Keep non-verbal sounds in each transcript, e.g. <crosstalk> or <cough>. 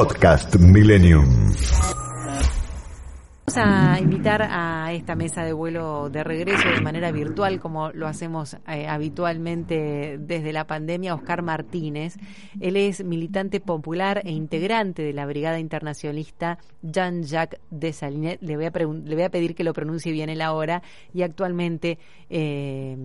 Podcast Millennium. Vamos a invitar a esta mesa de vuelo de regreso de manera virtual, como lo hacemos eh, habitualmente desde la pandemia, Oscar Martínez. Él es militante popular e integrante de la Brigada Internacionalista Jean-Jacques Dessalines. Le voy, a le voy a pedir que lo pronuncie bien él ahora y actualmente eh,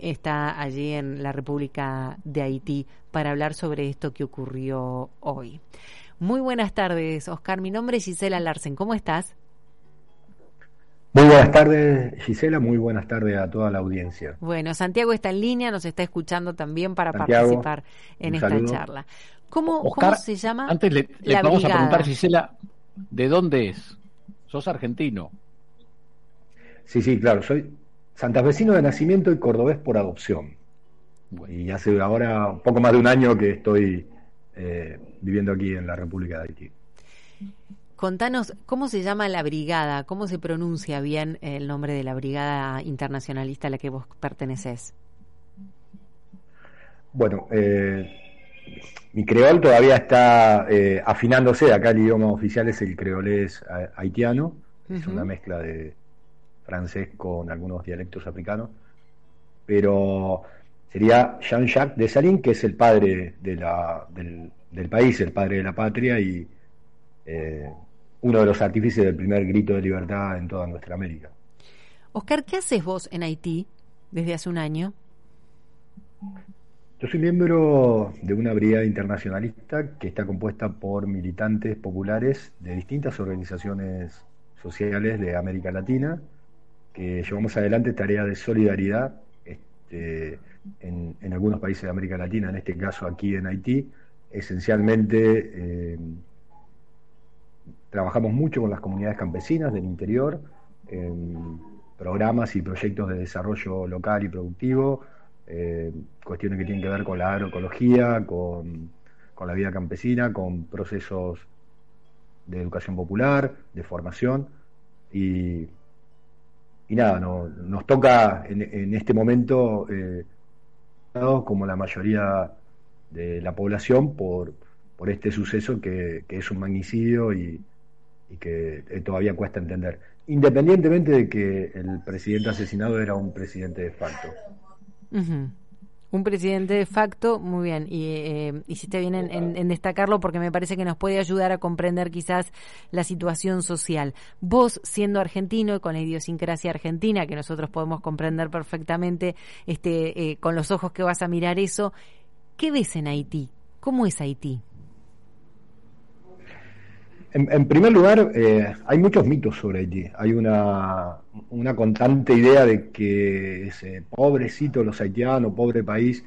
está allí en la República de Haití para hablar sobre esto que ocurrió hoy. Muy buenas tardes, Oscar. Mi nombre es Gisela Larsen. ¿Cómo estás? Muy buenas tardes, Gisela. Muy buenas tardes a toda la audiencia. Bueno, Santiago está en línea, nos está escuchando también para participar en esta charla. ¿Cómo, se llama? Antes le, vamos a preguntar, Gisela, ¿de dónde es? ¿Sos argentino? Sí, sí, claro. Soy santafesino de nacimiento y cordobés por adopción. Y hace ahora un poco más de un año que estoy eh, viviendo aquí en la República de Haití. Contanos, ¿cómo se llama la brigada? ¿Cómo se pronuncia bien el nombre de la brigada internacionalista a la que vos perteneces? Bueno, eh, mi creol todavía está eh, afinándose. Acá el idioma oficial es el creolés haitiano. Es una mezcla de francés con algunos dialectos africanos. Pero sería Jean-Jacques Dessalines, que es el padre de la, del, país, el padre de la patria y eh, uno de los artífices del primer grito de libertad en toda nuestra América. Oscar, ¿qué haces vos en Haití desde hace un año? Yo soy miembro de una brigada internacionalista que está compuesta por militantes populares de distintas organizaciones sociales de América Latina, que llevamos adelante tareas de solidaridad este, en, algunos países de América Latina, en este caso aquí en Haití, esencialmente eh, Trabajamos mucho con las comunidades campesinas del interior, en programas y proyectos de desarrollo local y productivo, eh, cuestiones que tienen que ver con la agroecología, con, la vida campesina, con procesos de educación popular, de formación. Y, nada, nos toca en, este momento, eh, como la mayoría de la población, por, por este suceso que, que es un magnicidio y, y que eh, todavía cuesta entender, independientemente de que el presidente asesinado era un presidente de facto. Un presidente de facto, muy bien, y eh, hiciste bien en, destacarlo porque me parece que nos puede ayudar a comprender quizás la situación social. Vos, siendo argentino y con la idiosincrasia argentina, que nosotros podemos comprender perfectamente este, eh, con los ojos que vas a mirar eso, ¿qué ves en Haití? ¿Cómo es Haití? En, primer lugar, eh, hay muchos mitos sobre Haití. Hay una, una constante idea de que ese pobrecito los haitianos, pobre país,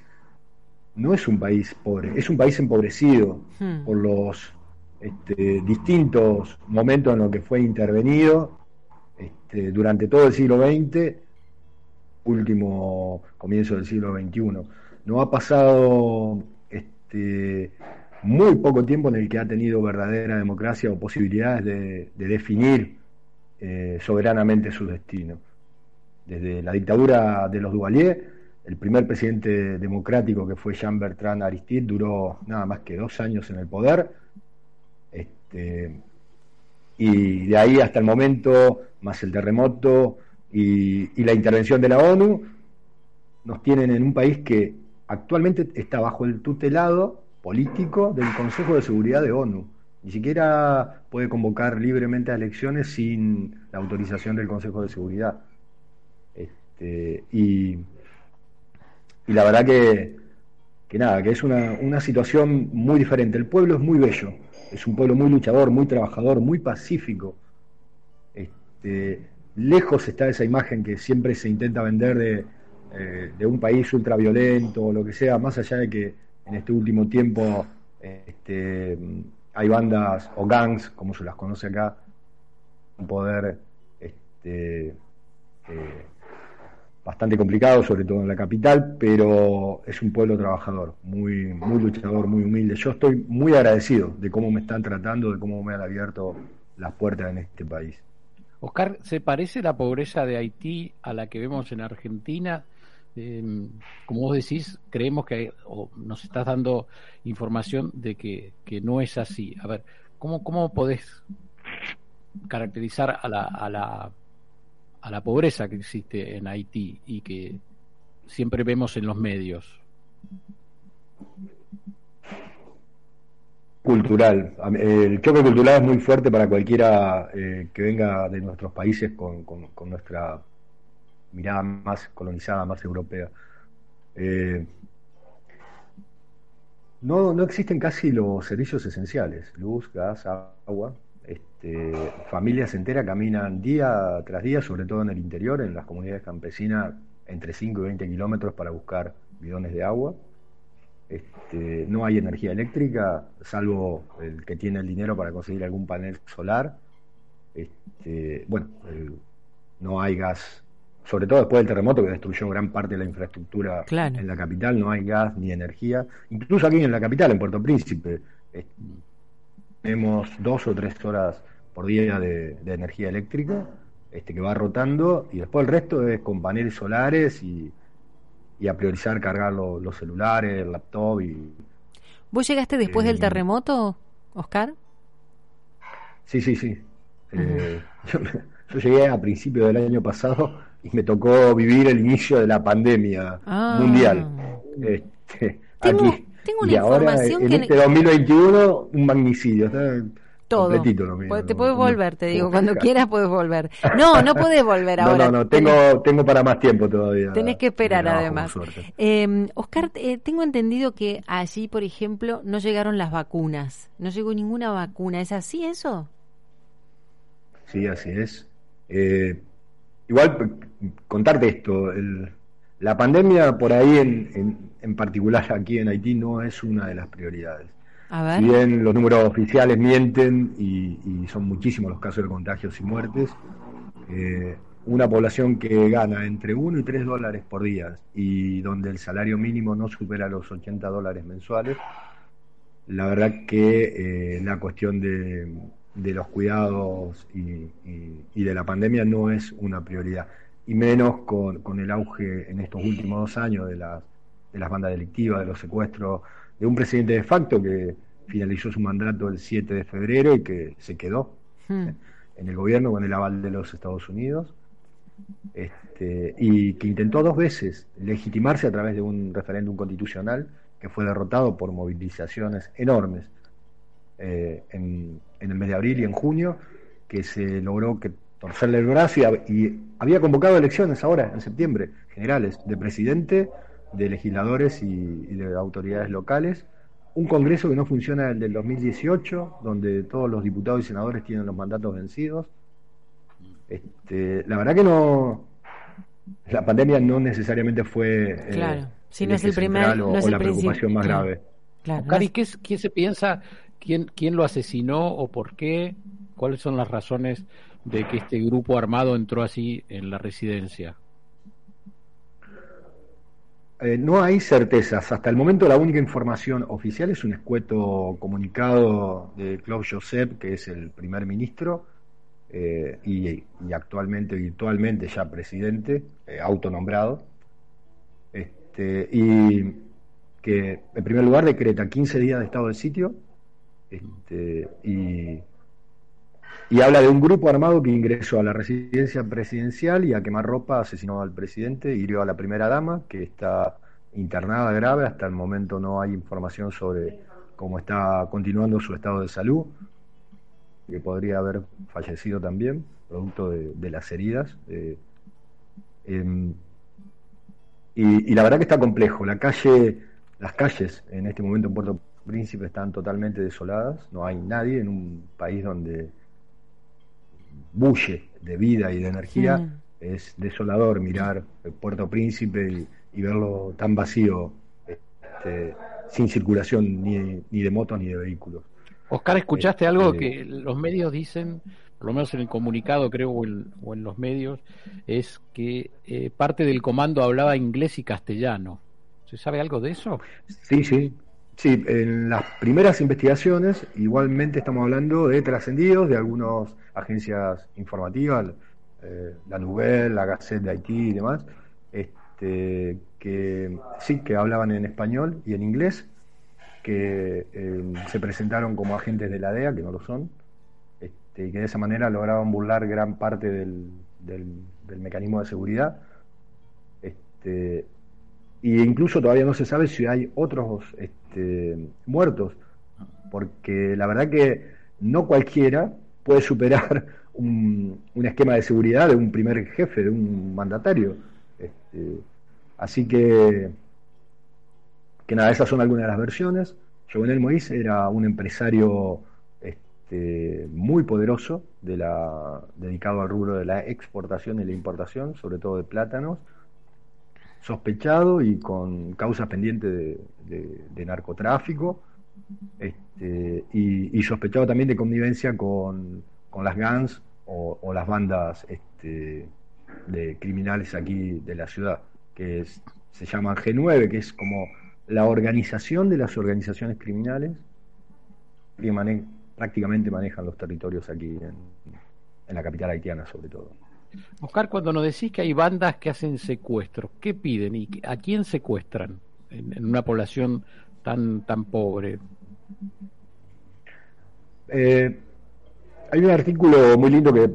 no es un país pobre, es un país empobrecido hmm. por los este, distintos momentos en los que fue intervenido este, durante todo el siglo XX, último comienzo del siglo XXI. No ha pasado este, muy poco tiempo en el que ha tenido verdadera democracia o posibilidades de, definir eh, soberanamente su destino. Desde la dictadura de los Duvalier, el primer presidente democrático que fue Jean Bertrand Aristide duró nada más que dos años en el poder. Este, y de ahí hasta el momento, más el terremoto y, y la intervención de la ONU, nos tienen en un país que actualmente está bajo el tutelado político del Consejo de Seguridad de ONU. Ni siquiera puede convocar libremente a elecciones sin la autorización del Consejo de Seguridad. Este, y, la verdad que, que nada, que es una, una, situación muy diferente. El pueblo es muy bello, es un pueblo muy luchador, muy trabajador, muy pacífico. Este, lejos está esa imagen que siempre se intenta vender de, eh, de un país ultraviolento o lo que sea, más allá de que en este último tiempo este, hay bandas o gangs, como se las conoce acá, un poder este, eh, bastante complicado, sobre todo en la capital, pero es un pueblo trabajador, muy, muy luchador, muy humilde. Yo estoy muy agradecido de cómo me están tratando, de cómo me han abierto las puertas en este país. Oscar, ¿se parece la pobreza de Haití a la que vemos en Argentina? Eh, como vos decís, creemos que o nos estás dando información de que, que, no es así. A ver, ¿cómo, cómo podés caracterizar a la, a, la, a la pobreza que existe en Haití y que siempre vemos en los medios? Cultural. El choque cultural es muy fuerte para cualquiera eh, que venga de nuestros países con, con, nuestra mirada más colonizada, más europea. Eh, no, no existen casi los servicios esenciales, luz, gas, agua. Este, familias enteras caminan día tras día, sobre todo en el interior, en las comunidades campesinas, entre 5 y 20 kilómetros para buscar bidones de agua. Este, no hay energía eléctrica, salvo el que tiene el dinero para conseguir algún panel solar. Este, bueno, no hay gas, sobre todo después del terremoto que destruyó gran parte de la infraestructura en la capital, no hay gas ni energía. Incluso aquí en la capital, en Puerto Príncipe, tenemos dos o tres horas por día de, energía eléctrica este, que va rotando y después el resto es con paneles solares y, a priorizar cargar los celulares, el laptop y... ¿Vos llegaste después del eh, terremoto, Oscar? Sí, sí, sí. Eh, <laughs> yo, llegué a principios del año pasado y me tocó vivir el inicio de la pandemia ah. mundial. Este, aquí. Tengo una y información ahora, en este 2021, un magnicidio. Todo. Te puedes volver, te digo, <laughs> cuando quieras puedes volver. No, no puedes volver <laughs> ahora. No, no, tengo, tengo para más tiempo todavía. Tenés que esperar además. Eh, Oscar, eh, tengo entendido que allí, por ejemplo, no llegaron las vacunas. No llegó ninguna vacuna. ¿Es así eso? Sí, así es. Eh, igual, contarte esto. la pandemia por ahí en en particular aquí en Haití no es una de las prioridades. Si bien los números oficiales mienten y, son muchísimos los casos de contagios y muertes, eh, una población que gana entre 1 y 3 dólares por día y donde el salario mínimo no supera los 80 dólares mensuales, la verdad que eh, la cuestión de, los cuidados y, de la pandemia no es una prioridad, y menos con, con el auge en estos últimos dos años de las de las bandas delictivas, de los secuestros, de un presidente de facto que finalizó su mandato el 7 de febrero y que se quedó hmm. en el gobierno con el aval de los Estados Unidos, este, y que intentó dos veces legitimarse a través de un referéndum constitucional que fue derrotado por movilizaciones enormes eh, en, el mes de abril y en junio, que se logró que torcerle el brazo y había convocado elecciones ahora, en septiembre, generales, de presidente, de legisladores y, de autoridades locales, un Congreso que no funciona el del 2018, donde todos los diputados y senadores tienen los mandatos vencidos. Este, la verdad que no, la pandemia no necesariamente fue eh, claro. si no es el primer o, la preocupación más grave. Claro, ¿qué, ¿quién se piensa? ¿Quién, ¿Quién lo asesinó o por qué? ¿Cuáles son las razones de que este grupo armado entró así en la residencia? Eh, no hay certezas. Hasta el momento la única información oficial es un escueto comunicado de Claude Joseph, que es el primer ministro eh, y, actualmente, virtualmente ya presidente, eh, autonombrado, este, y que en primer lugar decreta 15 días de estado de sitio este, y habla de un grupo armado que ingresó a la residencia presidencial y a quemarropa asesinó al presidente, hirió a la primera dama, que está internada grave, hasta el momento no hay información sobre cómo está continuando su estado de salud, que podría haber fallecido también, producto de, las heridas. Eh, em, y, y, la verdad que está complejo. La calle, las calles en este momento en Puerto Príncipe están totalmente desoladas, no hay nadie en un país donde bulle de vida y de energía, es desolador mirar Puerto Príncipe y, verlo tan vacío, este, sin circulación ni, ni, de motos ni de vehículos. Oscar, ¿escuchaste algo este, que los medios dicen, por lo menos en el comunicado creo o en, los medios, es que eh, parte del comando hablaba inglés y castellano? ¿Se sabe algo de eso? Sí, sí, Sí, en las primeras investigaciones igualmente estamos hablando de trascendidos de algunas agencias informativas, eh, la Nouvelle, la Gazette de Haití y demás, este, que sí, que hablaban en español y en inglés, que eh, se presentaron como agentes de la DEA, que no lo son, este, y que de esa manera lograron burlar gran parte del, del, mecanismo de seguridad. Este, y incluso todavía no se sabe si hay otros este, muertos, porque la verdad que no cualquiera puede superar <laughs> un, un, esquema de seguridad de un primer jefe, de un mandatario. Este, así que, que nada, esas son algunas de las versiones. Jovenel Moïse era un empresario este, muy poderoso de la, dedicado al rubro de la exportación y la importación, sobre todo de plátanos, sospechado y con causas pendientes de, narcotráfico, este, y, sospechado también de connivencia con, las gangs o, las bandas este, de criminales aquí de la ciudad, que se llaman G9, que es como la organización de las organizaciones criminales que prácticamente manejan los territorios aquí en, la capital haitiana sobre todo. Oscar, cuando nos decís que hay bandas que hacen secuestros, ¿qué piden y a quién secuestran en, una población tan, tan pobre? Eh, hay un artículo muy lindo que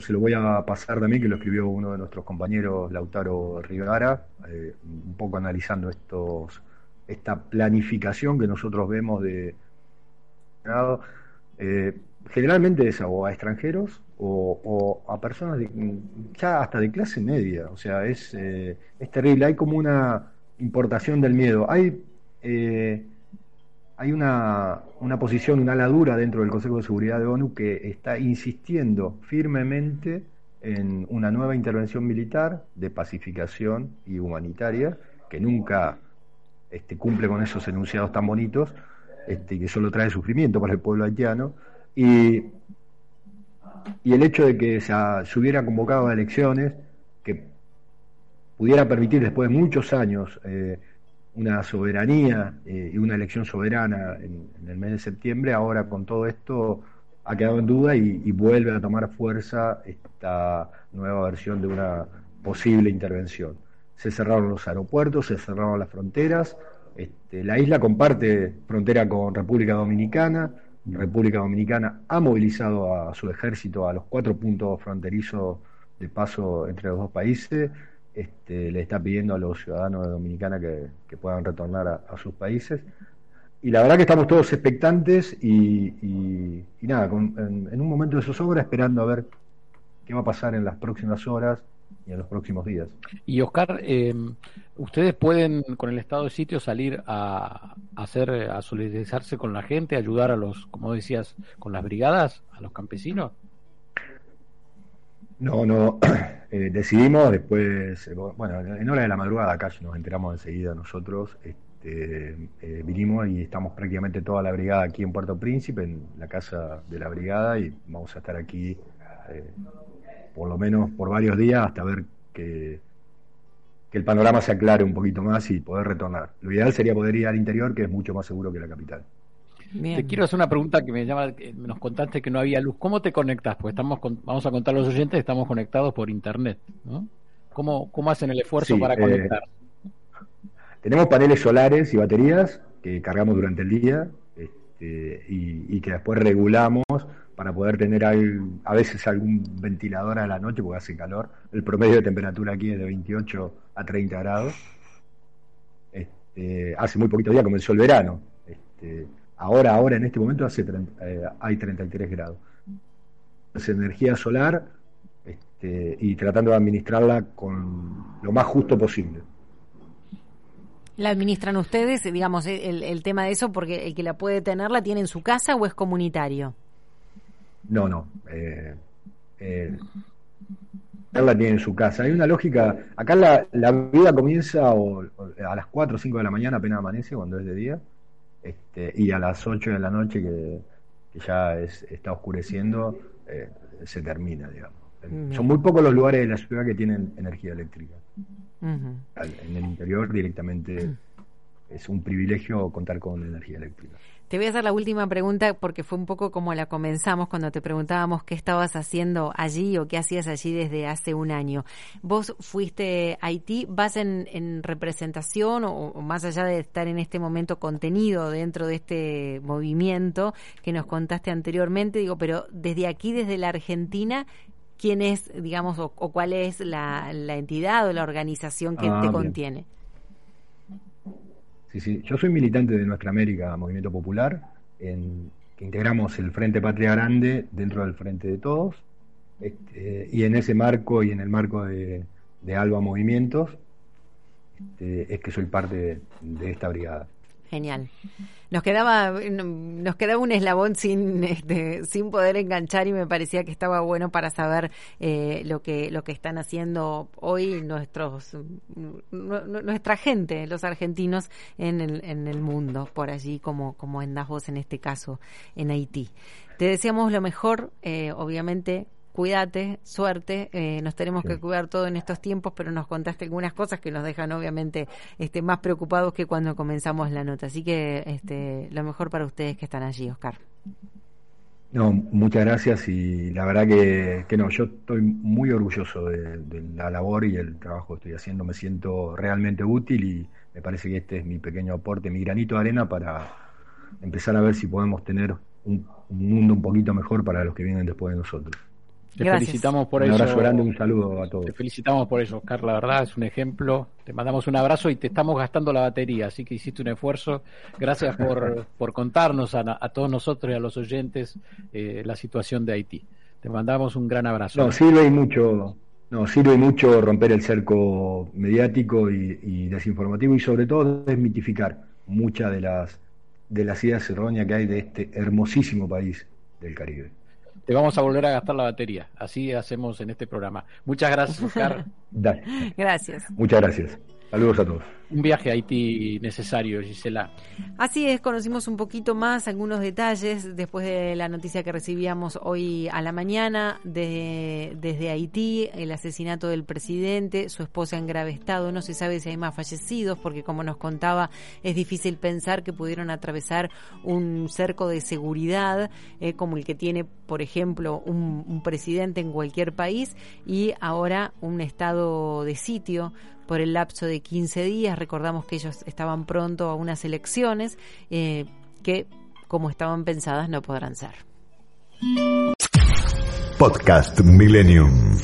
se lo voy a pasar también, que lo escribió uno de nuestros compañeros, Lautaro Rivara, eh, un poco analizando estos esta planificación que nosotros vemos de eh, generalmente es a extranjeros o, a personas ya hasta de clase media, o sea, es, eh, es terrible, hay como una importación del miedo, hay, eh, hay una, una posición, una ladura dentro del Consejo de Seguridad de ONU que está insistiendo firmemente en una nueva intervención militar de pacificación y humanitaria que nunca este, cumple con esos enunciados tan bonitos este, que solo trae sufrimiento para el pueblo haitiano. Y, el hecho de que se, hubiera convocado a elecciones que pudiera permitir después de muchos años eh, una soberanía eh, y una elección soberana en, el mes de septiembre, ahora con todo esto ha quedado en duda y, y, vuelve a tomar fuerza esta nueva versión de una posible intervención. Se cerraron los aeropuertos, se cerraron las fronteras, este, la isla comparte frontera con República Dominicana. República Dominicana ha movilizado a su ejército a los cuatro puntos fronterizos de paso entre los dos países. Este, le está pidiendo a los ciudadanos de Dominicana que, puedan retornar a, sus países. Y la verdad que estamos todos expectantes y, nada, en, en, un momento de zozobra esperando a ver qué va a pasar en las próximas horas y en los próximos días. Y Oscar, eh, ustedes pueden con el estado de sitio salir a, hacer, a solidarizarse con la gente, ayudar a los, como decías, con las brigadas, a los campesinos. No, no, <clears throat> eh, decidimos después, eh, bueno, en hora de la madrugada acá nos enteramos enseguida nosotros, este, vinimos y estamos prácticamente toda la brigada aquí en Puerto Príncipe, en la casa de la brigada y vamos a estar aquí por lo menos por varios días hasta ver que, que el panorama se aclare un poquito más y poder retornar. Lo ideal sería poder ir al interior, que es mucho más seguro que la capital. Te quiero hacer una pregunta que me llama, nos contaste que no había luz. ¿Cómo te conectas? Pues estamos, vamos a contar a los oyentes, estamos conectados por internet, ¿no? ¿Cómo, cómo hacen el esfuerzo para eh, conectar? tenemos paneles solares y baterías que cargamos durante el día este, y, que después regulamos para poder tener a veces algún ventilador a la noche porque hace calor. El promedio de temperatura aquí es de 28 a 30 grados. Este, hace muy poquito día comenzó el verano. Este, ahora, ahora en este momento hace eh, hay 33 grados. Es energía solar este, y tratando de administrarla con lo más justo posible. ¿La administran ustedes, digamos, el, el tema de eso? Porque el que la puede tener la tiene en su casa o es comunitario. No, no. Eh, eh, él la tiene en su casa. Hay una lógica. Acá la, la vida comienza a las 4 o 5 de la mañana, apenas amanece, cuando es de día. Este, y a las 8 de la noche, que, ya está oscureciendo, eh, se termina, digamos. Son muy pocos los lugares de la ciudad que tienen energía eléctrica. En el interior directamente es un privilegio contar con energía eléctrica. Te voy a hacer la última pregunta porque fue un poco como la comenzamos cuando te preguntábamos qué estabas haciendo allí o qué hacías allí desde hace un año. Vos fuiste a Haití, vas en, representación o, más allá de estar en este momento contenido dentro de este movimiento que nos contaste anteriormente, digo, pero desde aquí, desde la Argentina, ¿quién es, digamos, o, cuál es la, entidad o la organización que ah, te contiene? Sí, sí. Yo soy militante de Nuestra América Movimiento Popular, en, que integramos el Frente Patria Grande dentro del Frente de Todos, este, y en ese marco y en el marco de, Alba Movimientos, este, es que soy parte de esta brigada. Genial. Nos quedaba, nos quedaba un eslabón sin, este, sin poder enganchar y me parecía que estaba bueno para saber eh, lo que lo que están haciendo hoy nuestros nuestra gente, los argentinos en el, en el mundo, por allí como como en vos en este caso en Haití. Te deseamos lo mejor, eh, obviamente cuídate, suerte, eh, nos tenemos que cuidar todo en estos tiempos, pero nos contaste algunas cosas que nos dejan obviamente este, más preocupados que cuando comenzamos la nota. Así que este, lo mejor para ustedes que están allí, Oscar. No, muchas gracias y la verdad que, que no, yo estoy muy orgulloso de, la labor y el trabajo que estoy haciendo, me siento realmente útil y me parece que este es mi pequeño aporte, mi granito de arena para empezar a ver si podemos tener un mundo un poquito mejor para los que vienen después de nosotros. Te felicitamos por eso. Un abrazo grande, un saludo a todos. Te felicitamos por eso, Oscar. La verdad es un ejemplo. Te mandamos un abrazo y te estamos gastando la batería, así que hiciste un esfuerzo. Gracias por, <laughs> por contarnos a, todos nosotros y a los oyentes eh, la situación de Haití. Te mandamos un gran abrazo. No, sirve mucho. No, sirve mucho romper el cerco mediático y, y desinformativo y sobre todo desmitificar muchas de las de las ideas erróneas que hay de este hermosísimo país del Caribe te vamos a volver a gastar la batería. Así hacemos en este programa. Muchas gracias, Oscar. <laughs> Gracias. Muchas gracias. Saludos a todos. Un viaje a Haití necesario, Gisela. Así es, conocimos un poquito más algunos detalles después de la noticia que recibíamos hoy a la mañana de, desde Haití, el asesinato del presidente, su esposa en grave estado. No se sabe si hay más fallecidos porque, como nos contaba, es difícil pensar que pudieron atravesar un cerco de seguridad eh, como el que tiene, por ejemplo, un, un presidente en cualquier país y ahora un estado de sitio por el lapso de 15 días. Recordamos que ellos estaban pronto a unas elecciones eh, que, como estaban pensadas, no podrán ser. Podcast Millennium.